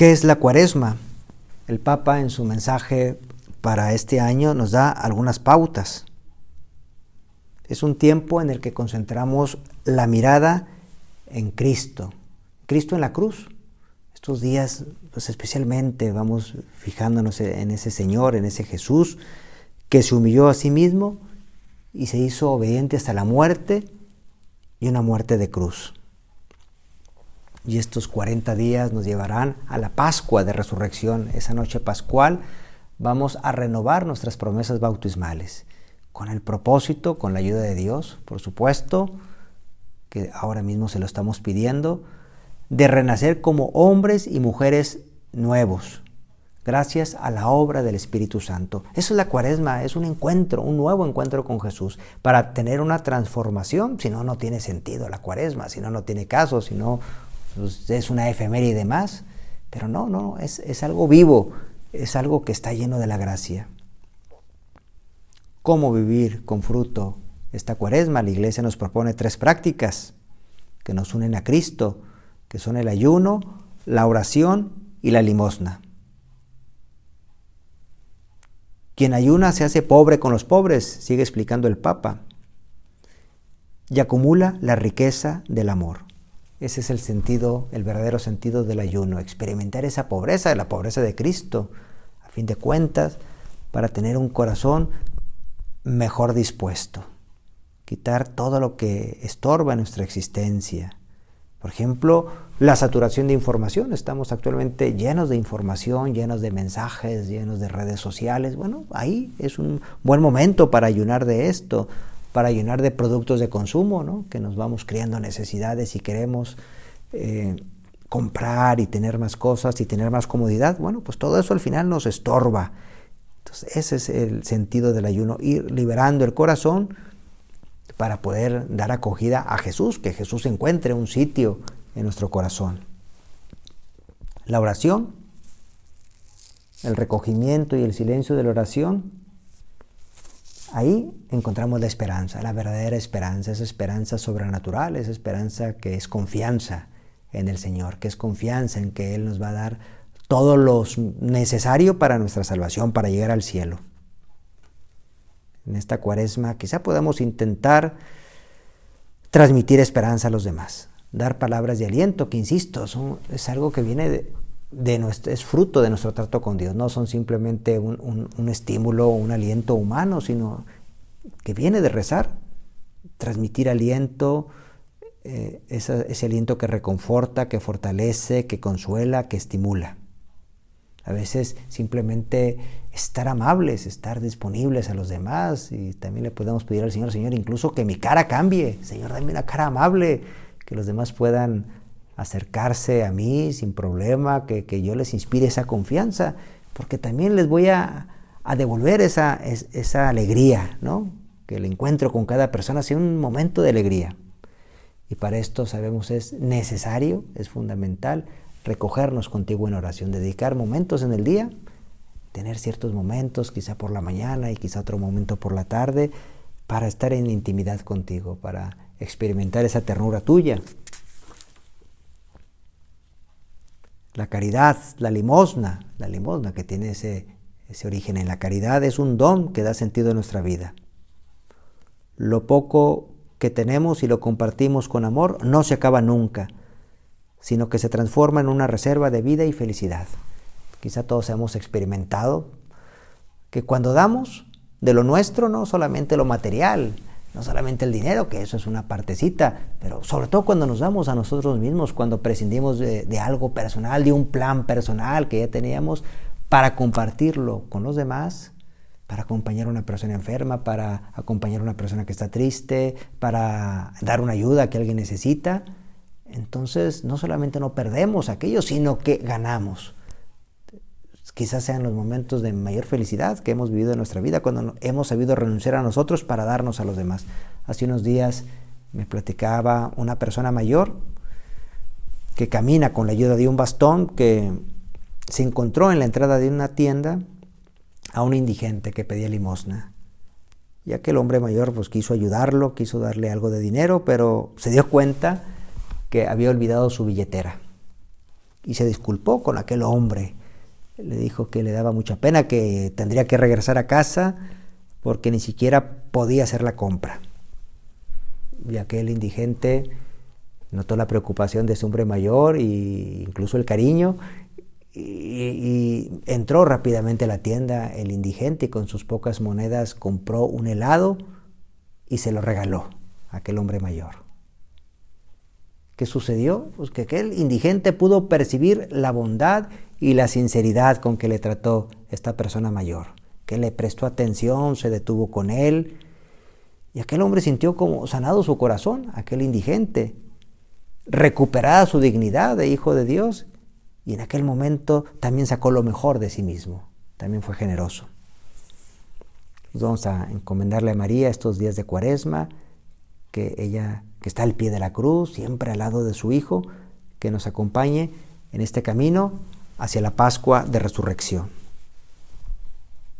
¿Qué es la cuaresma? El Papa en su mensaje para este año nos da algunas pautas. Es un tiempo en el que concentramos la mirada en Cristo, Cristo en la cruz. Estos días, pues especialmente vamos fijándonos en ese Señor, en ese Jesús, que se humilló a sí mismo y se hizo obediente hasta la muerte y una muerte de cruz. Y estos 40 días nos llevarán a la Pascua de Resurrección, esa noche pascual, vamos a renovar nuestras promesas bautismales, con el propósito, con la ayuda de Dios, por supuesto, que ahora mismo se lo estamos pidiendo, de renacer como hombres y mujeres nuevos, gracias a la obra del Espíritu Santo. Eso es la cuaresma, es un encuentro, un nuevo encuentro con Jesús, para tener una transformación, si no, no tiene sentido la cuaresma, si no, no tiene caso, si no, pues, es una efeméride más, pero no, no, es, es algo vivo, es algo que está lleno de la gracia. ¿Cómo vivir con fruto esta cuaresma? La iglesia nos propone tres prácticas que nos unen a Cristo, que son el ayuno, la oración y la limosna. Quien ayuna se hace pobre con los pobres, sigue explicando el Papa, y acumula la riqueza del amor. Ese es el sentido, el verdadero sentido del ayuno, experimentar esa pobreza, la pobreza de Cristo, a fin de cuentas, para tener un corazón mejor dispuesto, quitar todo lo que estorba nuestra existencia. Por ejemplo, la saturación de información. Estamos actualmente llenos de información, llenos de mensajes, llenos de redes sociales. Bueno, ahí es un buen momento para ayunar de esto, para llenar de productos de consumo, ¿no? que nos vamos creando necesidades y queremos eh, comprar y tener más cosas y tener más comodidad, bueno, pues todo eso al final nos estorba. Entonces ese es el sentido del ayuno, ir liberando el corazón para poder dar acogida a Jesús, que Jesús encuentre un sitio en nuestro corazón. La oración, el recogimiento y el silencio de la oración Ahí encontramos la esperanza, la verdadera esperanza, esa esperanza sobrenatural, esa esperanza que es confianza en el Señor, que es confianza en que Él nos va a dar todo lo necesario para nuestra salvación, para llegar al cielo. En esta cuaresma quizá podamos intentar transmitir esperanza a los demás, dar palabras de aliento, que insisto, es algo que viene de, es fruto de nuestro trato con Dios, no son simplemente un, estímulo o un aliento humano, sino que viene de rezar, transmitir aliento, eh, ese aliento que reconforta, que fortalece, que consuela, que estimula. A veces simplemente estar amables, estar disponibles a los demás y también le podemos pedir al Señor, Señor, incluso que mi cara cambie, Señor, dame una cara amable, que los demás puedan acercarse a mí sin problema, que, yo les inspire esa confianza, porque también les voy a, devolver esa, esa alegría, ¿no? Que el encuentro con cada persona sea un momento de alegría. Y para esto sabemos es necesario, es fundamental, recogernos contigo en oración, dedicar momentos en el día, tener ciertos momentos, quizá por la mañana y quizá otro momento por la tarde, para estar en intimidad contigo, para experimentar esa ternura tuya, La caridad, la limosna, la limosna que tiene ese, ese origen en la caridad es un don que da sentido a nuestra vida. Lo poco que tenemos y lo compartimos con amor no se acaba nunca, sino que se transforma en una reserva de vida y felicidad. Quizá todos hemos experimentado que cuando damos de lo nuestro, no solamente lo material, no solamente el dinero, que eso es una partecita, pero sobre todo cuando nos damos a nosotros mismos, cuando prescindimos de, algo personal, de un plan personal que ya teníamos, para compartirlo con los demás, para acompañar a una persona enferma, para acompañar a una persona que está triste, para dar una ayuda que alguien necesita. Entonces no solamente no perdemos aquello, sino que ganamos quizás sean los momentos de mayor felicidad que hemos vivido en nuestra vida, cuando hemos sabido renunciar a nosotros para darnos a los demás. Hace unos días me platicaba una persona mayor que camina con la ayuda de un bastón que se encontró en la entrada de una tienda a un indigente que pedía limosna. Ya que el hombre mayor pues quiso ayudarlo, quiso darle algo de dinero, pero se dio cuenta que había olvidado su billetera y se disculpó con aquel hombre. Le dijo que le daba mucha pena, que tendría que regresar a casa porque ni siquiera podía hacer la compra. Y aquel indigente notó la preocupación de ese hombre mayor e incluso el cariño y, entró rápidamente a la tienda el indigente y con sus pocas monedas compró un helado y se lo regaló a aquel hombre mayor. ¿Qué sucedió? Pues que aquel indigente pudo percibir la bondad y la sinceridad con que le trató esta persona mayor, que le prestó atención, se detuvo con él, y aquel hombre sintió como sanado su corazón, aquel indigente, recuperada su dignidad de hijo de Dios, y en aquel momento también sacó lo mejor de sí mismo, también fue generoso. vamos a encomendarle a María estos días de cuaresma, que ella, que está al pie de la cruz, siempre al lado de su Hijo, que nos acompañe en este camino hacia la Pascua de Resurrección.